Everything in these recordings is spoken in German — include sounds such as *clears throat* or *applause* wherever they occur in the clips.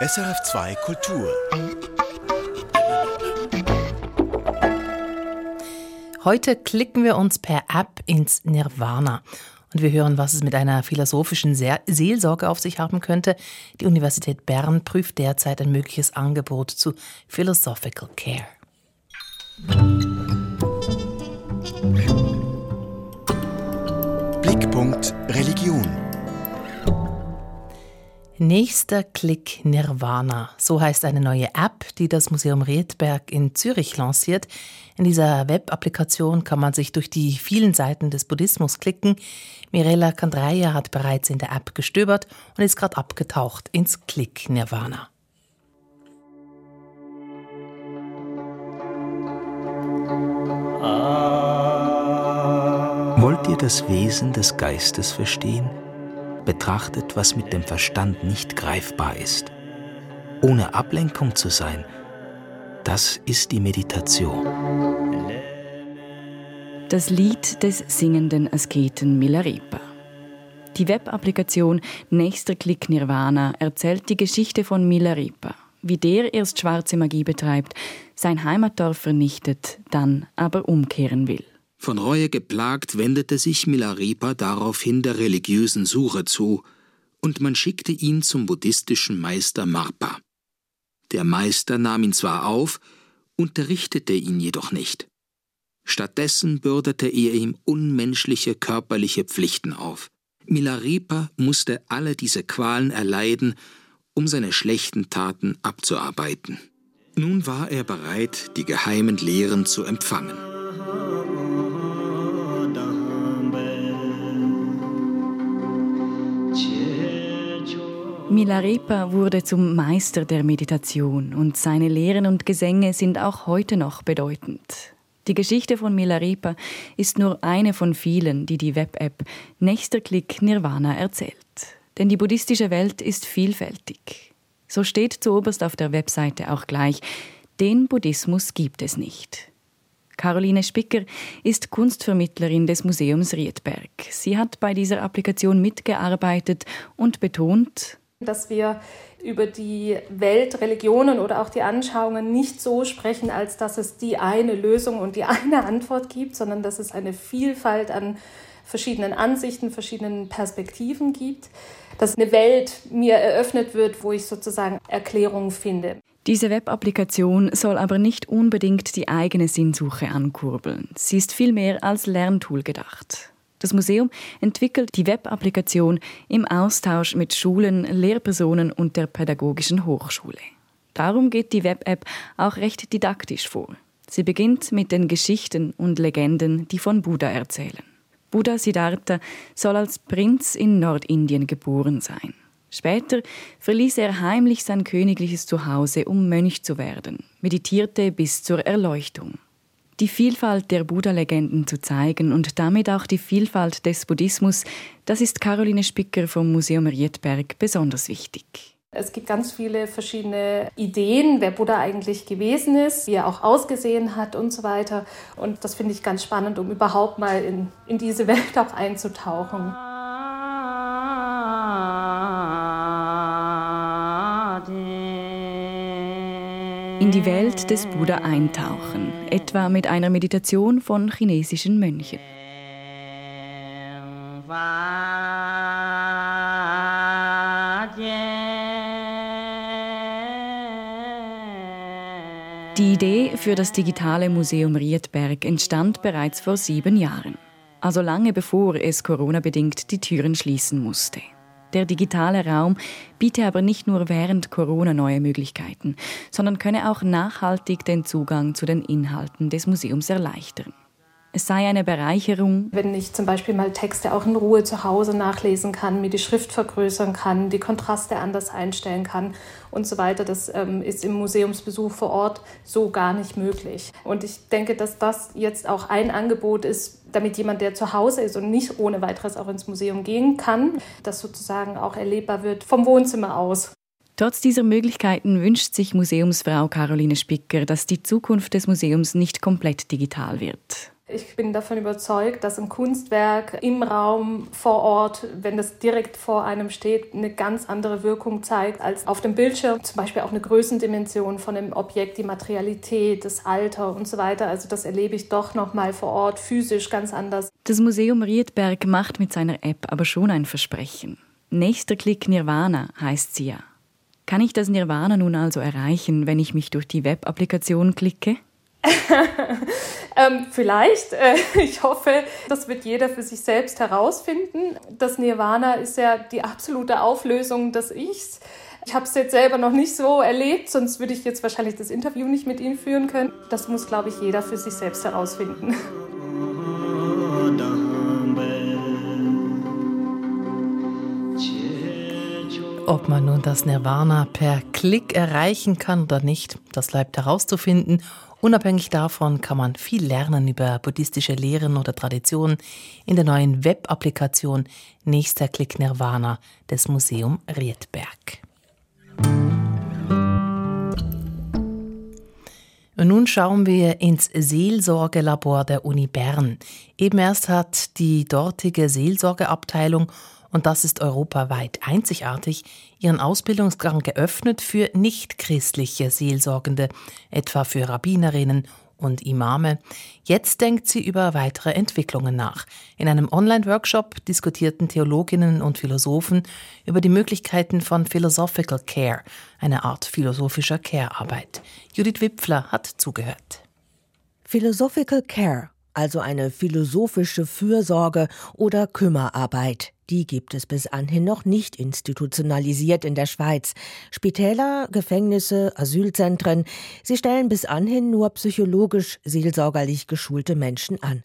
SRF2 Kultur. Heute klicken wir uns per App ins Nirvana. Und wir hören, was es mit einer philosophischen Seelsorge auf sich haben könnte. Die Universität Bern prüft derzeit ein mögliches Angebot zu Philosophical Care. Blickpunkt Religion. Nächster Klick Nirvana. So heißt eine neue App, die das Museum Riedberg in Zürich lanciert. In dieser Web-Applikation kann man sich durch die vielen Seiten des Buddhismus klicken. Mirella Kandreia hat bereits in der App gestöbert und ist gerade abgetaucht ins Klick Nirvana. Wollt ihr das Wesen des Geistes verstehen? Betrachtet, was mit dem Verstand nicht greifbar ist. Ohne Ablenkung zu sein, das ist die Meditation. Das Lied des singenden Asketen Milarepa. Die Web-Applikation Nächster Klick Nirvana erzählt die Geschichte von Milarepa, wie der erst schwarze Magie betreibt, sein Heimatdorf vernichtet, dann aber umkehren will. Von Reue geplagt wendete sich Milarepa daraufhin der religiösen Suche zu, und man schickte ihn zum buddhistischen Meister Marpa. Der Meister nahm ihn zwar auf, unterrichtete ihn jedoch nicht. Stattdessen bürdete er ihm unmenschliche körperliche Pflichten auf. Milarepa musste alle diese Qualen erleiden, um seine schlechten Taten abzuarbeiten. Nun war er bereit, die geheimen Lehren zu empfangen. Milarepa wurde zum Meister der Meditation und seine Lehren und Gesänge sind auch heute noch bedeutend. Die Geschichte von Milarepa ist nur eine von vielen, die die Web-App Nächster Klick Nirvana erzählt. Denn die buddhistische Welt ist vielfältig. So steht zuoberst auf der Webseite auch gleich, den Buddhismus gibt es nicht. Caroline Spicker ist Kunstvermittlerin des Museums Riedberg. Sie hat bei dieser Applikation mitgearbeitet und betont, dass wir über die Weltreligionen oder auch die Anschauungen nicht so sprechen, als dass es die eine Lösung und die eine Antwort gibt, sondern dass es eine Vielfalt an verschiedenen Ansichten, verschiedenen Perspektiven gibt, dass eine Welt mir eröffnet wird, wo ich sozusagen Erklärungen finde. Diese Web-Applikation soll aber nicht unbedingt die eigene Sinnsuche ankurbeln. Sie ist vielmehr als Lerntool gedacht. Das Museum entwickelt die Web-Applikation im Austausch mit Schulen, Lehrpersonen und der Pädagogischen Hochschule. Darum geht die Web-App auch recht didaktisch vor. Sie beginnt mit den Geschichten und Legenden, die von Buddha erzählen. Buddha Siddhartha soll als Prinz in Nordindien geboren sein. Später verließ er heimlich sein königliches Zuhause, um Mönch zu werden, meditierte bis zur Erleuchtung die Vielfalt der Buddha-Legenden zu zeigen und damit auch die Vielfalt des Buddhismus, das ist Caroline Spicker vom Museum Riedberg besonders wichtig. Es gibt ganz viele verschiedene Ideen, wer Buddha eigentlich gewesen ist, wie er auch ausgesehen hat und so weiter. Und das finde ich ganz spannend, um überhaupt mal in, in diese Welt auch einzutauchen. In die Welt des Buddha eintauchen, etwa mit einer Meditation von chinesischen Mönchen. Die Idee für das digitale Museum Riedberg entstand bereits vor sieben Jahren, also lange bevor es Corona-bedingt die Türen schließen musste. Der digitale Raum biete aber nicht nur während Corona neue Möglichkeiten, sondern könne auch nachhaltig den Zugang zu den Inhalten des Museums erleichtern. Es sei eine Bereicherung. Wenn ich zum Beispiel mal Texte auch in Ruhe zu Hause nachlesen kann, mir die Schrift vergrößern kann, die Kontraste anders einstellen kann und so weiter, das ähm, ist im Museumsbesuch vor Ort so gar nicht möglich. Und ich denke, dass das jetzt auch ein Angebot ist, damit jemand, der zu Hause ist und nicht ohne weiteres auch ins Museum gehen kann, das sozusagen auch erlebbar wird vom Wohnzimmer aus. Trotz dieser Möglichkeiten wünscht sich Museumsfrau Caroline Spicker, dass die Zukunft des Museums nicht komplett digital wird. Ich bin davon überzeugt, dass ein Kunstwerk im Raum vor Ort, wenn das direkt vor einem steht, eine ganz andere Wirkung zeigt als auf dem Bildschirm. Zum Beispiel auch eine Größendimension von dem Objekt, die Materialität, das Alter und so weiter. Also das erlebe ich doch noch mal vor Ort physisch ganz anders. Das Museum Riedberg macht mit seiner App aber schon ein Versprechen. Nächster Klick Nirvana heißt sie ja. Kann ich das Nirvana nun also erreichen, wenn ich mich durch die Web-Applikation klicke? *laughs* ähm, vielleicht. Äh, *laughs* ich hoffe, das wird jeder für sich selbst herausfinden. Das Nirvana ist ja die absolute Auflösung des Ichs. Ich habe es jetzt selber noch nicht so erlebt, sonst würde ich jetzt wahrscheinlich das Interview nicht mit Ihnen führen können. Das muss, glaube ich, jeder für sich selbst herausfinden. *laughs* Ob man nun das Nirvana per Klick erreichen kann oder nicht, das bleibt herauszufinden. Unabhängig davon kann man viel lernen über buddhistische Lehren oder Traditionen in der neuen Web-Applikation Nächster Klick Nirvana des Museum Riedberg. Und nun schauen wir ins Seelsorgelabor der Uni Bern. Eben erst hat die dortige Seelsorgeabteilung und das ist europaweit einzigartig, ihren Ausbildungsgang geöffnet für nichtchristliche Seelsorgende, etwa für Rabbinerinnen und Imame. Jetzt denkt sie über weitere Entwicklungen nach. In einem Online-Workshop diskutierten Theologinnen und Philosophen über die Möglichkeiten von Philosophical Care, eine Art philosophischer Care-Arbeit. Judith Wipfler hat zugehört. Philosophical Care, also eine philosophische Fürsorge oder Kümmerarbeit. Die gibt es bis anhin noch nicht institutionalisiert in der Schweiz. Spitäler, Gefängnisse, Asylzentren, sie stellen bis anhin nur psychologisch seelsorgerlich geschulte Menschen an.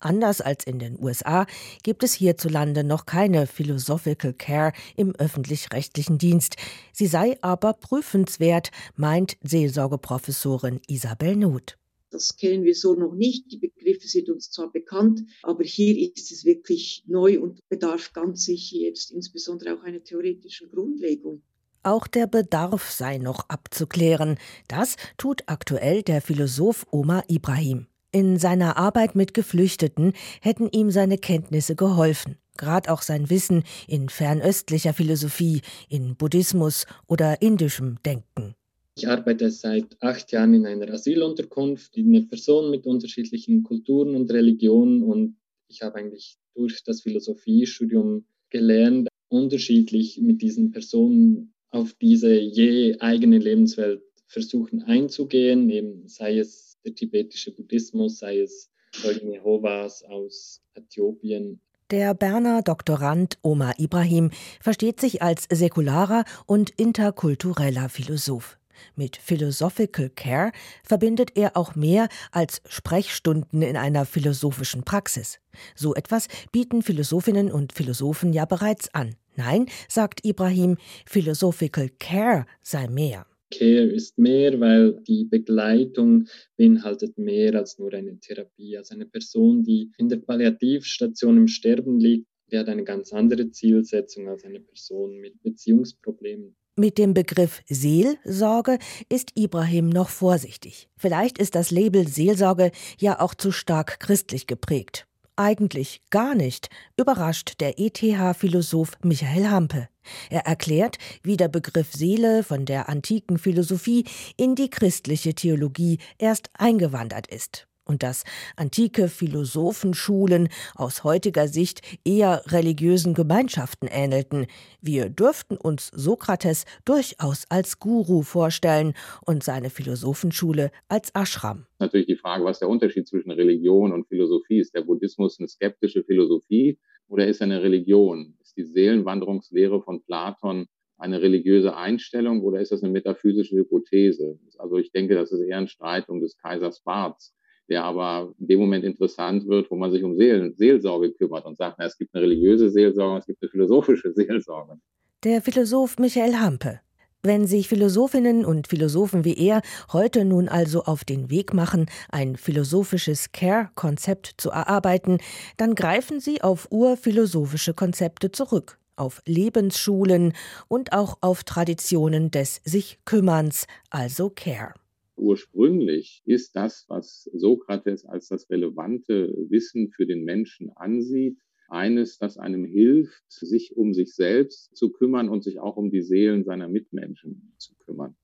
Anders als in den USA gibt es hierzulande noch keine Philosophical Care im öffentlich-rechtlichen Dienst. Sie sei aber prüfenswert, meint Seelsorgeprofessorin Isabel Nuth. Das kennen wir so noch nicht. Die Begriffe sind uns zwar bekannt, aber hier ist es wirklich neu und bedarf ganz sicher jetzt insbesondere auch einer theoretischen Grundlegung. Auch der Bedarf sei noch abzuklären. Das tut aktuell der Philosoph Omar Ibrahim. In seiner Arbeit mit Geflüchteten hätten ihm seine Kenntnisse geholfen. Gerade auch sein Wissen in fernöstlicher Philosophie, in Buddhismus oder indischem Denken. Ich arbeite seit acht Jahren in einer Asylunterkunft, eine Person mit unterschiedlichen Kulturen und Religionen und ich habe eigentlich durch das Philosophiestudium gelernt, unterschiedlich mit diesen Personen auf diese je eigene Lebenswelt versuchen einzugehen, eben sei es der tibetische Buddhismus, sei es Zeugen Jehovas aus Äthiopien. Der Berner Doktorand Omar Ibrahim versteht sich als säkularer und interkultureller Philosoph. Mit Philosophical Care verbindet er auch mehr als Sprechstunden in einer philosophischen Praxis. So etwas bieten Philosophinnen und Philosophen ja bereits an. Nein, sagt Ibrahim, Philosophical Care sei mehr. Care ist mehr, weil die Begleitung beinhaltet mehr als nur eine Therapie. Also eine Person, die in der Palliativstation im Sterben liegt, die hat eine ganz andere Zielsetzung als eine Person mit Beziehungsproblemen. Mit dem Begriff Seelsorge ist Ibrahim noch vorsichtig. Vielleicht ist das Label Seelsorge ja auch zu stark christlich geprägt. Eigentlich gar nicht, überrascht der ETH-Philosoph Michael Hampe. Er erklärt, wie der Begriff Seele von der antiken Philosophie in die christliche Theologie erst eingewandert ist und dass antike Philosophenschulen aus heutiger Sicht eher religiösen Gemeinschaften ähnelten. Wir dürften uns Sokrates durchaus als Guru vorstellen und seine Philosophenschule als Ashram. Natürlich die Frage, was der Unterschied zwischen Religion und Philosophie ist. Der Buddhismus eine skeptische Philosophie oder ist er eine Religion? Ist die Seelenwanderungslehre von Platon eine religiöse Einstellung oder ist das eine metaphysische Hypothese? Also ich denke, das ist eher ein Streit um des Kaisers Barts der aber in dem Moment interessant wird, wo man sich um Seelen, Seelsorge kümmert und sagt, na, es gibt eine religiöse Seelsorge, es gibt eine philosophische *laughs* Seelsorge. Der Philosoph Michael Hampe. Wenn sich Philosophinnen und Philosophen wie er heute nun also auf den Weg machen, ein philosophisches Care-Konzept zu erarbeiten, dann greifen sie auf urphilosophische Konzepte zurück, auf Lebensschulen und auch auf Traditionen des sich Kümmerns, also Care. Ursprünglich ist das, was Sokrates als das relevante Wissen für den Menschen ansieht, eines, das einem hilft, sich um sich selbst zu kümmern und sich auch um die Seelen seiner Mitmenschen zu kümmern.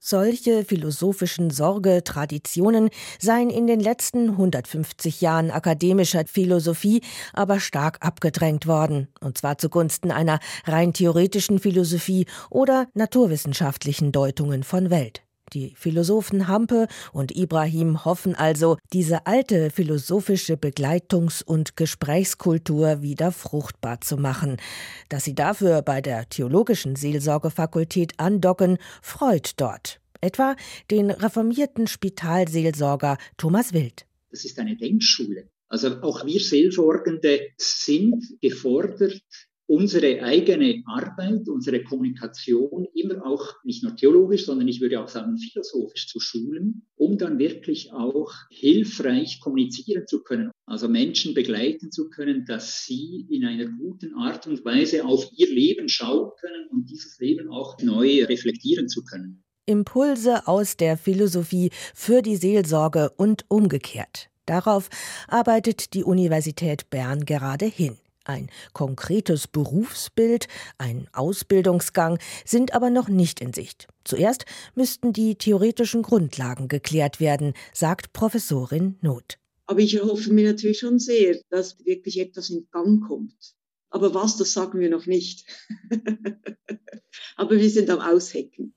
Solche philosophischen Sorgetraditionen seien in den letzten 150 Jahren akademischer Philosophie aber stark abgedrängt worden, und zwar zugunsten einer rein theoretischen Philosophie oder naturwissenschaftlichen Deutungen von Welt. Die Philosophen Hampe und Ibrahim hoffen also, diese alte philosophische Begleitungs- und Gesprächskultur wieder fruchtbar zu machen. Dass sie dafür bei der Theologischen Seelsorgefakultät andocken, freut dort. Etwa den reformierten Spitalseelsorger Thomas Wild. Das ist eine Denkschule. Also auch wir Seelsorgende sind gefordert, unsere eigene Arbeit, unsere Kommunikation immer auch nicht nur theologisch, sondern ich würde auch sagen philosophisch zu schulen, um dann wirklich auch hilfreich kommunizieren zu können. Also Menschen begleiten zu können, dass sie in einer guten Art und Weise auf ihr Leben schauen können und dieses Leben auch neu reflektieren zu können. Impulse aus der Philosophie für die Seelsorge und umgekehrt. Darauf arbeitet die Universität Bern gerade hin. Ein konkretes Berufsbild, ein Ausbildungsgang sind aber noch nicht in Sicht. Zuerst müssten die theoretischen Grundlagen geklärt werden, sagt Professorin Not. Aber ich erhoffe mir natürlich schon sehr, dass wirklich etwas in Gang kommt. Aber was, das sagen wir noch nicht. *laughs* aber wir sind am Aushecken.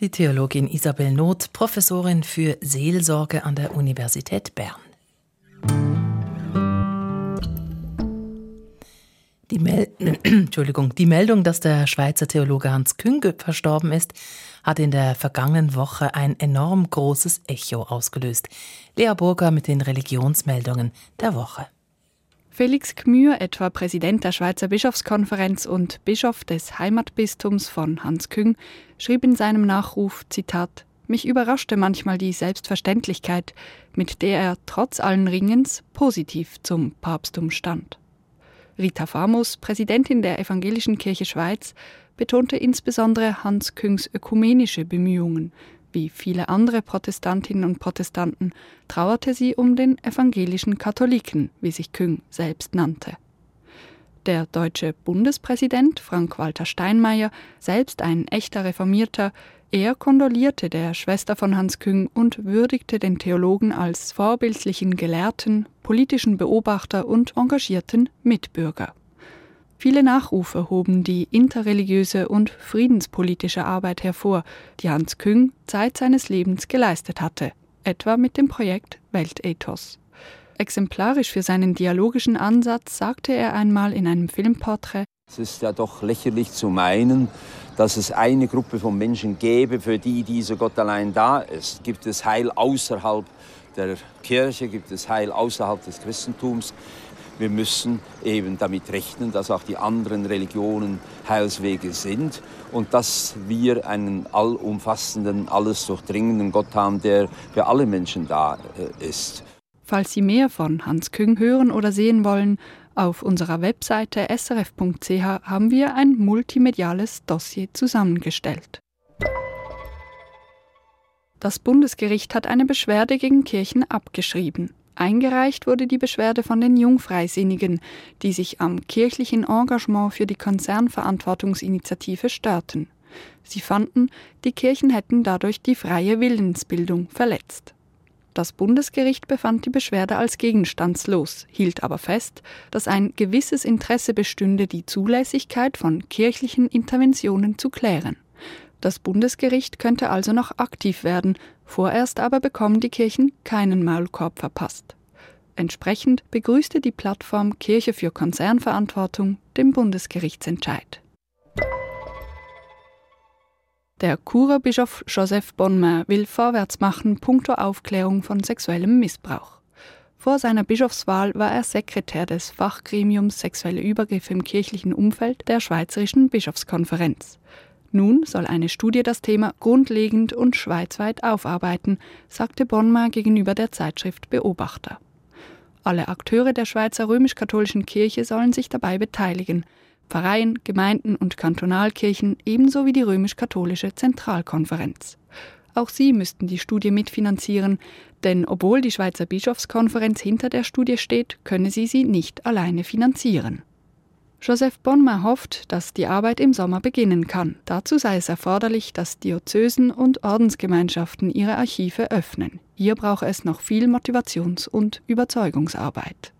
Die Theologin Isabel Not, Professorin für Seelsorge an der Universität Bern. Die, Mel *clears throat* Entschuldigung, die Meldung, dass der Schweizer Theologe Hans Künge verstorben ist, hat in der vergangenen Woche ein enorm großes Echo ausgelöst. Lea Burger mit den Religionsmeldungen der Woche. Felix Gmür, etwa Präsident der Schweizer Bischofskonferenz und Bischof des Heimatbistums von Hans Küng, schrieb in seinem Nachruf, Zitat, mich überraschte manchmal die Selbstverständlichkeit, mit der er trotz allen Ringens positiv zum Papsttum stand. Rita Famos, Präsidentin der Evangelischen Kirche Schweiz, betonte insbesondere Hans Küngs ökumenische Bemühungen. Wie viele andere Protestantinnen und Protestanten trauerte sie um den evangelischen Katholiken, wie sich Küng selbst nannte. Der deutsche Bundespräsident Frank-Walter Steinmeier, selbst ein echter Reformierter, er kondolierte der Schwester von Hans Küng und würdigte den Theologen als vorbildlichen Gelehrten, politischen Beobachter und engagierten Mitbürger. Viele Nachrufe hoben die interreligiöse und friedenspolitische Arbeit hervor, die Hans Küng Zeit seines Lebens geleistet hatte, etwa mit dem Projekt Weltethos. Exemplarisch für seinen dialogischen Ansatz sagte er einmal in einem Filmporträt Es ist ja doch lächerlich zu meinen, dass es eine Gruppe von Menschen gäbe, für die dieser Gott allein da ist. Gibt es Heil außerhalb der Kirche, gibt es Heil außerhalb des Christentums. Wir müssen eben damit rechnen, dass auch die anderen Religionen Heilswege sind und dass wir einen allumfassenden, alles durchdringenden Gott haben, der für alle Menschen da äh, ist. Falls Sie mehr von Hans Küng hören oder sehen wollen, auf unserer Webseite srf.ch haben wir ein multimediales Dossier zusammengestellt. Das Bundesgericht hat eine Beschwerde gegen Kirchen abgeschrieben. Eingereicht wurde die Beschwerde von den Jungfreisinnigen, die sich am kirchlichen Engagement für die Konzernverantwortungsinitiative störten. Sie fanden, die Kirchen hätten dadurch die freie Willensbildung verletzt. Das Bundesgericht befand die Beschwerde als gegenstandslos, hielt aber fest, dass ein gewisses Interesse bestünde, die Zulässigkeit von kirchlichen Interventionen zu klären. Das Bundesgericht könnte also noch aktiv werden, vorerst aber bekommen die Kirchen keinen Maulkorb verpasst. Entsprechend begrüßte die Plattform Kirche für Konzernverantwortung den Bundesgerichtsentscheid. Der Churer-Bischof Joseph Bonmain will vorwärts machen puncto Aufklärung von sexuellem Missbrauch. Vor seiner Bischofswahl war er Sekretär des Fachgremiums Sexuelle Übergriffe im kirchlichen Umfeld der Schweizerischen Bischofskonferenz. Nun soll eine Studie das Thema grundlegend und schweizweit aufarbeiten, sagte Bonmain gegenüber der Zeitschrift Beobachter. Alle Akteure der Schweizer römisch-katholischen Kirche sollen sich dabei beteiligen – Pfarreien, Gemeinden und Kantonalkirchen ebenso wie die römisch-katholische Zentralkonferenz. Auch sie müssten die Studie mitfinanzieren, denn obwohl die Schweizer Bischofskonferenz hinter der Studie steht, könne sie sie nicht alleine finanzieren. Joseph Bonma hofft, dass die Arbeit im Sommer beginnen kann. Dazu sei es erforderlich, dass Diözesen und Ordensgemeinschaften ihre Archive öffnen. Hier brauche es noch viel Motivations- und Überzeugungsarbeit.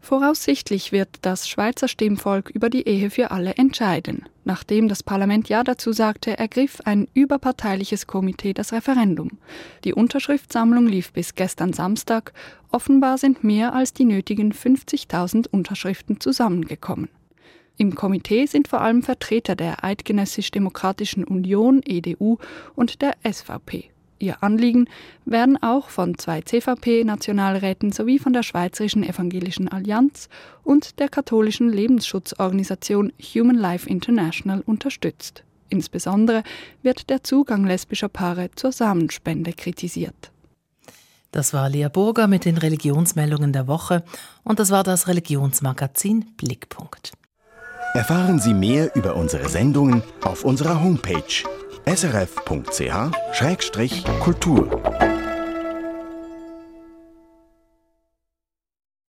Voraussichtlich wird das Schweizer Stimmvolk über die Ehe für alle entscheiden. Nachdem das Parlament Ja dazu sagte, ergriff ein überparteiliches Komitee das Referendum. Die Unterschriftsammlung lief bis gestern Samstag. Offenbar sind mehr als die nötigen 50.000 Unterschriften zusammengekommen. Im Komitee sind vor allem Vertreter der Eidgenössisch-Demokratischen Union, EDU, und der SVP. Ihr Anliegen werden auch von zwei CVP-Nationalräten sowie von der Schweizerischen Evangelischen Allianz und der katholischen Lebensschutzorganisation Human Life International unterstützt. Insbesondere wird der Zugang lesbischer Paare zur Samenspende kritisiert. Das war Lea Burger mit den Religionsmeldungen der Woche und das war das Religionsmagazin Blickpunkt. Erfahren Sie mehr über unsere Sendungen auf unserer Homepage srf.ch-kultur.